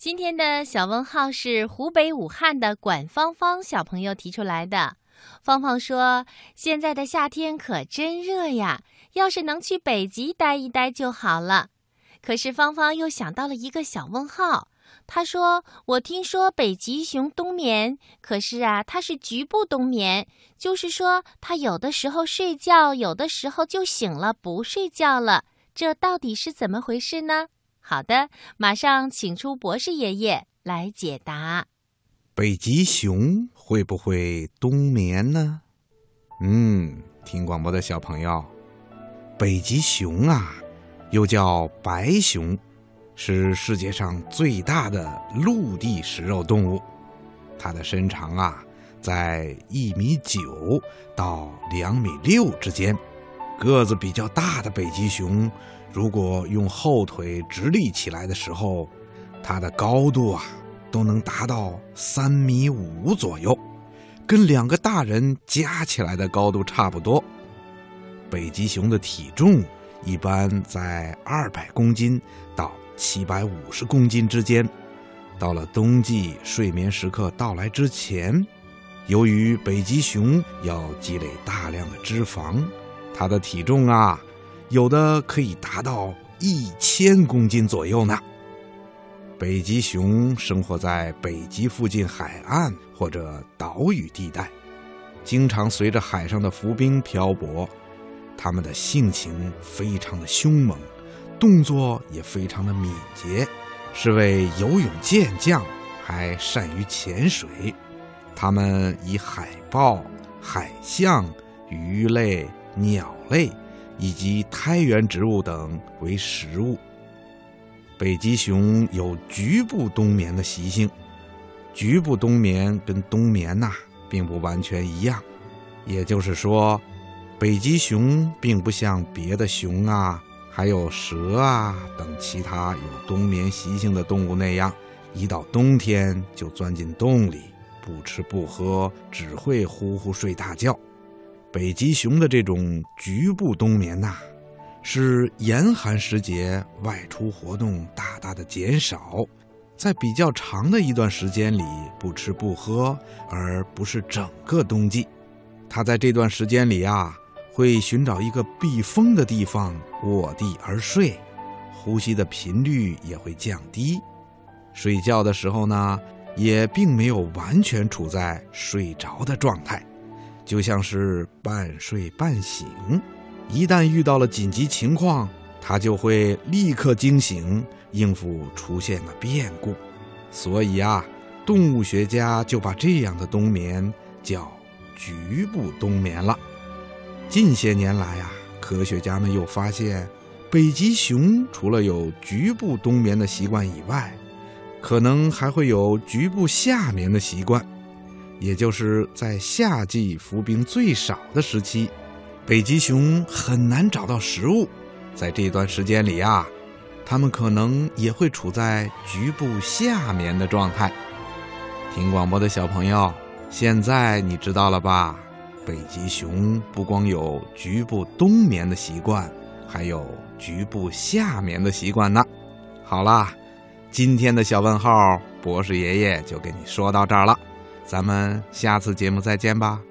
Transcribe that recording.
今天的小问号是湖北武汉的管芳芳小朋友提出来的。芳芳说：“现在的夏天可真热呀，要是能去北极待一待就好了。”可是芳芳又想到了一个小问号。她说：“我听说北极熊冬眠，可是啊，它是局部冬眠，就是说它有的时候睡觉，有的时候就醒了不睡觉了。这到底是怎么回事呢？”好的，马上请出博士爷爷来解答。北极熊会不会冬眠呢？嗯，听广播的小朋友，北极熊啊，又叫白熊，是世界上最大的陆地食肉动物。它的身长啊，在一米九到两米六之间。个子比较大的北极熊。如果用后腿直立起来的时候，它的高度啊都能达到三米五左右，跟两个大人加起来的高度差不多。北极熊的体重一般在二百公斤到七百五十公斤之间。到了冬季睡眠时刻到来之前，由于北极熊要积累大量的脂肪，它的体重啊。有的可以达到一千公斤左右呢。北极熊生活在北极附近海岸或者岛屿地带，经常随着海上的浮冰漂泊。它们的性情非常的凶猛，动作也非常的敏捷，是位游泳健将，还善于潜水。它们以海豹、海象、鱼类、鸟类。以及苔原植物等为食物。北极熊有局部冬眠的习性，局部冬眠跟冬眠呐并不完全一样，也就是说，北极熊并不像别的熊啊，还有蛇啊等其他有冬眠习性的动物那样，一到冬天就钻进洞里，不吃不喝，只会呼呼睡大觉。北极熊的这种局部冬眠呐，是严寒时节外出活动大大的减少，在比较长的一段时间里不吃不喝，而不是整个冬季。它在这段时间里啊，会寻找一个避风的地方卧地而睡，呼吸的频率也会降低，睡觉的时候呢，也并没有完全处在睡着的状态。就像是半睡半醒，一旦遇到了紧急情况，它就会立刻惊醒，应付出现的变故。所以啊，动物学家就把这样的冬眠叫局部冬眠了。近些年来啊，科学家们又发现，北极熊除了有局部冬眠的习惯以外，可能还会有局部夏眠的习惯。也就是在夏季浮冰最少的时期，北极熊很难找到食物。在这段时间里啊，它们可能也会处在局部夏眠的状态。听广播的小朋友，现在你知道了吧？北极熊不光有局部冬眠的习惯，还有局部夏眠的习惯呢。好啦，今天的小问号，博士爷爷就给你说到这儿了。咱们下次节目再见吧。